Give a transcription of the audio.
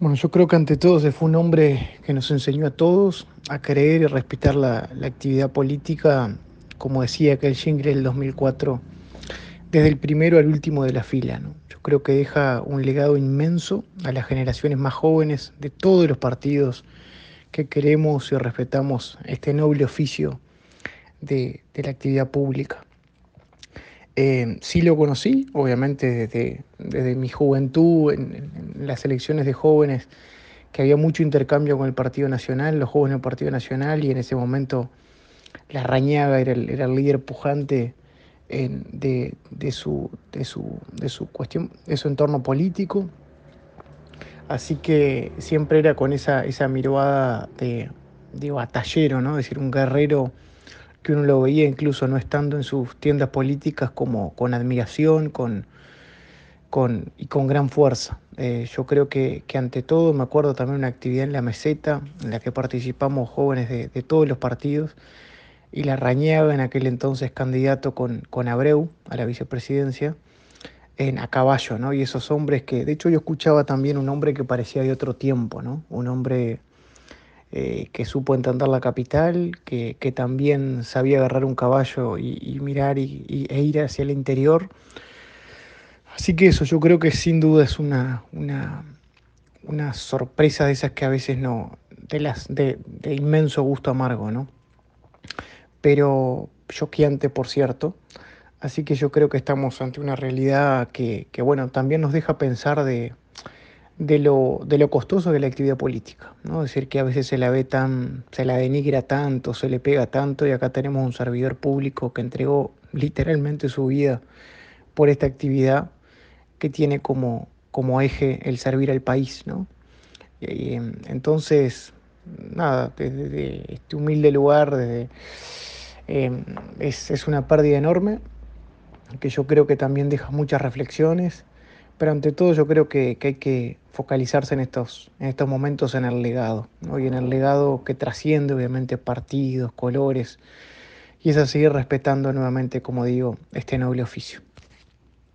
Bueno, yo creo que ante todo se fue un hombre que nos enseñó a todos a creer y respetar la, la actividad política, como decía aquel jingle del 2004, desde el primero al último de la fila. Yo creo que deja un legado inmenso a las generaciones más jóvenes de todos los partidos que queremos y respetamos este noble oficio de, de la actividad pública. Eh, sí lo conocí, obviamente desde, desde mi juventud, en, en, las elecciones de jóvenes, que había mucho intercambio con el Partido Nacional, los jóvenes del Partido Nacional, y en ese momento la Rañaga era el, el líder pujante de, de, su, de, su, de su cuestión, de su entorno político. Así que siempre era con esa, esa mirada de, de batallero, ¿no? Es decir, un guerrero que uno lo veía incluso no estando en sus tiendas políticas como con admiración con, con, y con gran fuerza. Eh, yo creo que, ante todo me acuerdo también una actividad en la meseta en la que participamos jóvenes de, todos los partidos y la Rañaga en aquel entonces candidato con, con Abreu a la vicepresidencia en a caballo, ¿no? Y esos hombres que, de hecho yo escuchaba también un hombre que parecía de otro tiempo, ¿no? Un hombre eh, que supo entender la capital, que, que, también sabía agarrar un caballo y, y mirar y, y, e ir hacia el interior. Así que eso yo creo que sin duda es una, una, una sorpresa de esas que a veces no, de, las, de, inmenso gusto amargo, ¿no? Pero choqueante, por cierto. Así que yo creo que estamos ante una realidad que, que bueno, también nos deja pensar de, de lo, de lo costoso de la actividad política, ¿no? Es decir, que a veces se la ve tan, se la denigra tanto, se le pega tanto, y acá tenemos un servidor público que entregó literalmente su vida por esta actividad que tiene como, como eje el servir al país, ¿no? Y, entonces, nada, desde, este humilde lugar, desde, eh, es, es una pérdida enorme, que yo creo que también deja muchas reflexiones pero ante todo yo creo que, hay que focalizarse en estos, en estos momentos en el legado, ¿no? y en el legado que trasciende obviamente partidos, colores, y es a seguir respetando nuevamente, como digo, este noble oficio.